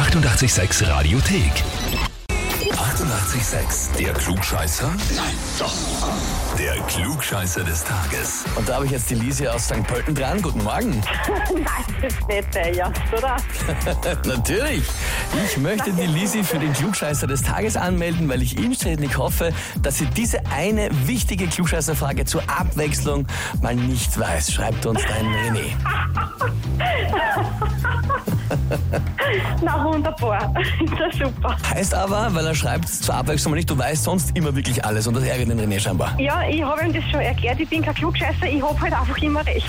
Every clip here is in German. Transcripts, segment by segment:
886 Radiothek. 88,6. Der Klugscheißer? Nein, doch. Der Klugscheißer des Tages. Und da habe ich jetzt die Lise aus St. Pölten dran. Guten Morgen. Nein, das ist nicht der oder? Natürlich. Ich möchte die Lisi für den Klugscheißer des Tages anmelden, weil ich inständig hoffe, dass sie diese eine wichtige Klugscheißerfrage zur Abwechslung mal nicht weiß. Schreibt uns dein René. Na, wunderbar. Ist ja super. Heißt aber, weil er schreibt zur Abwechslung mal nicht, du weißt sonst immer wirklich alles und das ärgert den René scheinbar. Ja, ich habe ihm das schon erklärt. Ich bin kein Klugscheißer. Ich habe halt einfach immer recht.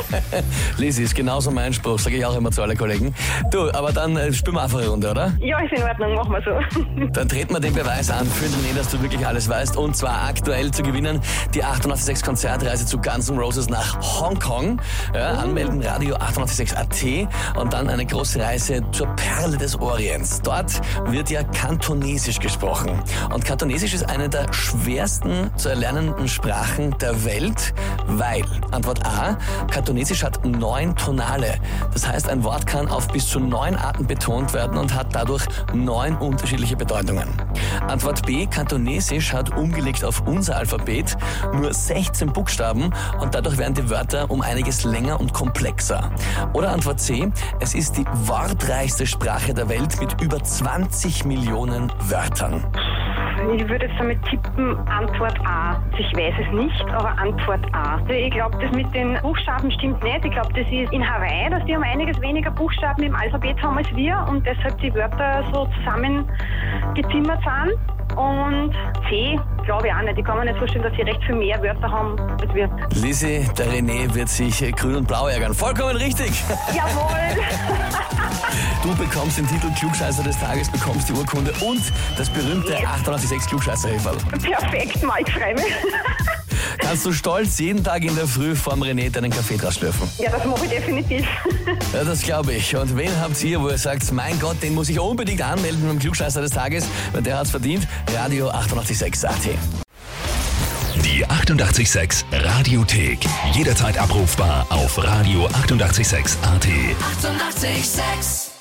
Lisi ist genauso mein Spruch, sage ich auch immer zu allen Kollegen. Du, aber dann äh, spielen wir einfach eine Runde, oder? ja, ist in Ordnung. Machen wir so. Dann treten wir den Beweis an für den René, dass du wirklich alles weißt. Und zwar aktuell zu gewinnen die 886 Konzertreise zu Guns N' Roses nach Hongkong. Ja, anmelden Radio 886 AT und dann eine große Reise zur Perle des Orients. Dort wird ja Kantonesisch gesprochen. Und Kantonesisch ist eine der schwersten zu erlernenden Sprachen der Welt, weil, Antwort A, Kantonesisch hat neun Tonale. Das heißt, ein Wort kann auf bis zu neun Arten betont werden und hat dadurch neun unterschiedliche Bedeutungen. Antwort B, Kantonesisch hat umgelegt auf unser Alphabet nur 16 Buchstaben und dadurch werden die Wörter um einiges länger und komplexer. Oder Antwort C, es ist die wortreichste Sprache der Welt mit über 20 Millionen Wörtern. Ich würde jetzt damit tippen, Antwort A. Ich weiß es nicht, aber Antwort A. Also Ich glaube, das mit den Buchstaben stimmt nicht. Ich glaube, das ist in Hawaii, dass die um einiges weniger Buchstaben im Alphabet haben als wir und deshalb die Wörter so zusammengezimmert sind. Und C, glaube ich auch nicht. Ich kann mir nicht vorstellen, dass sie recht viel mehr Wörter haben als wir. Lisi, der René wird sich grün und blau ärgern. Vollkommen richtig. Jawohl! Du bekommst den Titel Klugscheißer des Tages, bekommst die Urkunde und das berühmte Yes. 886 klugscheißer -Häferl. Perfekt, ich freue mich. Kannst du stolz jeden Tag in der Früh vorm René deinen Kaffee draus schlürfen. Ja, das mache ich definitiv. Ja, das glaube ich. Und wen habt ihr, wo ihr sagt, mein Gott, den muss ich unbedingt anmelden beim Klugscheißer des Tages, weil der hat's verdient? Radio 886 AT. Die 88,6 Radiothek. Jederzeit abrufbar auf radio886.at. 88,6. Eighty-eight, sex.